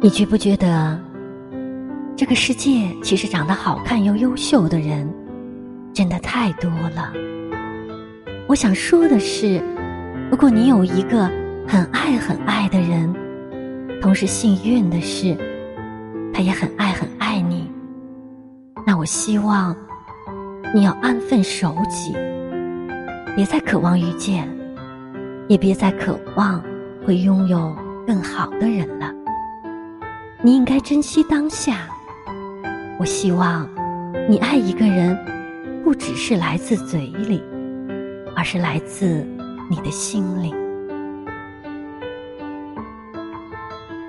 你觉不觉得，这个世界其实长得好看又优秀的人，真的太多了？我想说的是，如果你有一个很爱很爱的人，同时幸运的是，他也很爱很爱你，那我希望你要安分守己，别再渴望遇见，也别再渴望会拥有更好的人了。你应该珍惜当下。我希望，你爱一个人，不只是来自嘴里，而是来自你的心里。